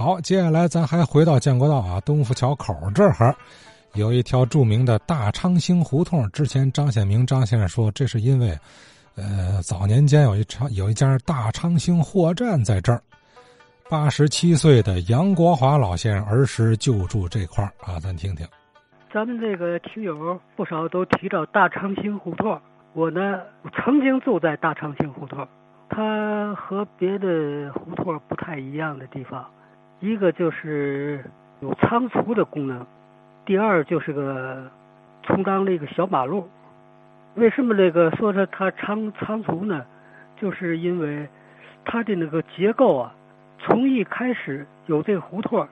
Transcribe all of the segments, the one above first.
好，接下来咱还回到建国道啊，东府桥口这儿有一条著名的大昌兴胡同。之前张显明张先生说，这是因为，呃，早年间有一场有一家大昌兴货站在这儿。八十七岁的杨国华老先生儿时就住这块儿啊，咱听听。咱们这个听友不少都提到大昌兴胡同，我呢曾经住在大昌兴胡同，它和别的胡同不太一样的地方。一个就是有仓储的功能，第二就是个充当了一个小马路。为什么这个说它它仓仓储呢？就是因为它的那个结构啊，从一开始有这个胡同，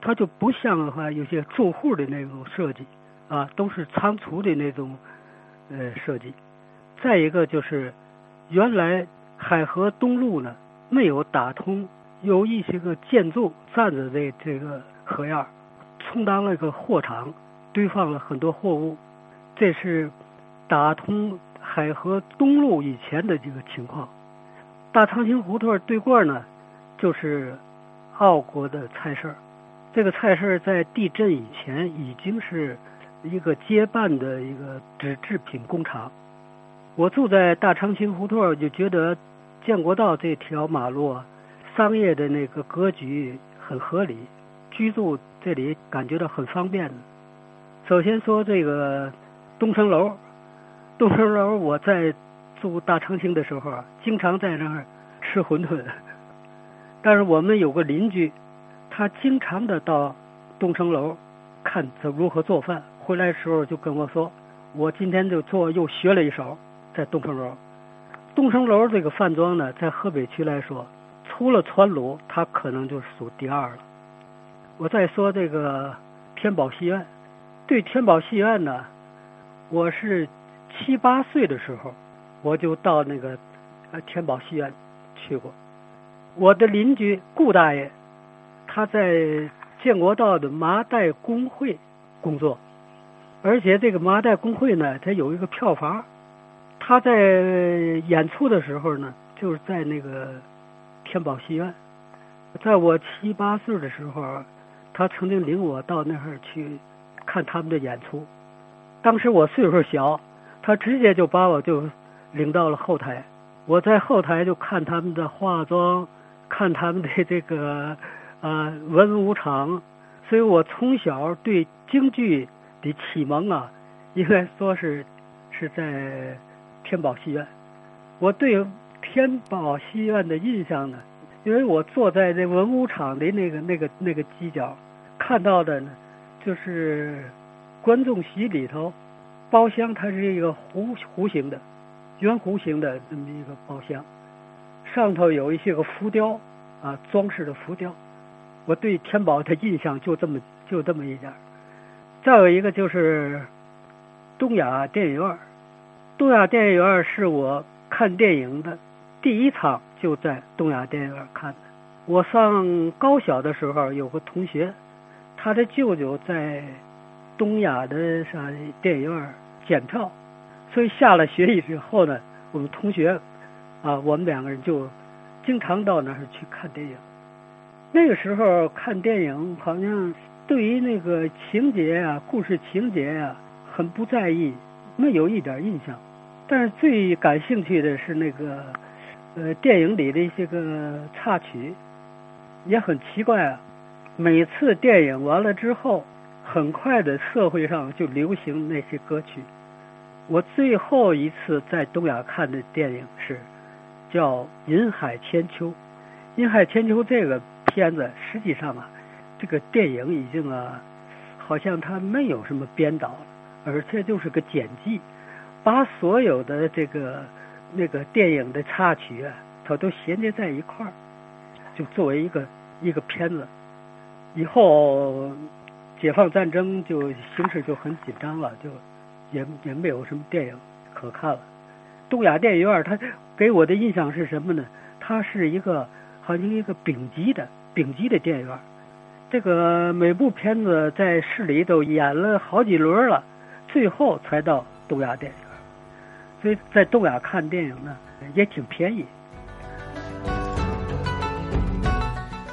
它就不像的话有些住户的那种设计啊，都是仓储的那种呃设计。再一个就是原来海河东路呢没有打通。有一些个建筑站着的这个河沿，充当了一个货场，堆放了很多货物。这是打通海河东路以前的这个情况。大长兴胡同对过呢，就是奥国的菜市。这个菜市在地震以前已经是一个街办的一个纸制品工厂。我住在大长兴胡同，就觉得建国道这条马路啊。商业的那个格局很合理，居住这里感觉到很方便。首先说这个东城楼，东城楼我在住大长兴的时候啊，经常在那儿吃馄饨。但是我们有个邻居，他经常的到东城楼看怎如何做饭，回来的时候就跟我说：“我今天就做又学了一手，在东城楼。”东城楼这个饭庄呢，在河北区来说。除了川鲁，他可能就数第二了。我再说这个天宝戏院，对天宝戏院呢，我是七八岁的时候，我就到那个呃天宝戏院去过。我的邻居顾大爷，他在建国道的麻袋工会工作，而且这个麻袋工会呢，它有一个票房。他在演出的时候呢，就是在那个。天宝戏院，在我七八岁的时候，他曾经领我到那儿去看他们的演出。当时我岁数小，他直接就把我就领到了后台。我在后台就看他们的化妆，看他们的这个啊文武场。所以我从小对京剧的启蒙啊，应该说是是在天宝戏院。我对。天宝戏院的印象呢？因为我坐在这文武场的那个、那个、那个犄角，看到的呢，就是观众席里头包厢，它是一个弧弧形的、圆弧形的这么一个包厢，上头有一些个浮雕啊，装饰的浮雕。我对天宝的印象就这么就这么一点。再有一个就是东亚电影院，东亚电影院是我看电影的。第一场就在东亚电影院看的。我上高小的时候，有个同学，他的舅舅在东亚的啥电影院检票，所以下了学以后呢，我们同学啊，我们两个人就经常到那儿去看电影。那个时候看电影，好像对于那个情节啊、故事情节啊，很不在意，没有一点印象。但是最感兴趣的是那个。呃，电影里的一些个插曲也很奇怪啊。每次电影完了之后，很快的社会上就流行那些歌曲。我最后一次在东亚看的电影是叫《银海千秋》。《银海千秋》这个片子实际上啊，这个电影已经啊，好像它没有什么编导，而且就是个剪辑，把所有的这个。那个电影的插曲啊，它都衔接在一块儿，就作为一个一个片子。以后解放战争就形势就很紧张了，就也也没有什么电影可看了。东亚电影院它给我的印象是什么呢？它是一个好像一个丙级的丙级的电影院。这个每部片子在市里都演了好几轮了，最后才到东亚电影。所以在豆芽看电影呢，也挺便宜。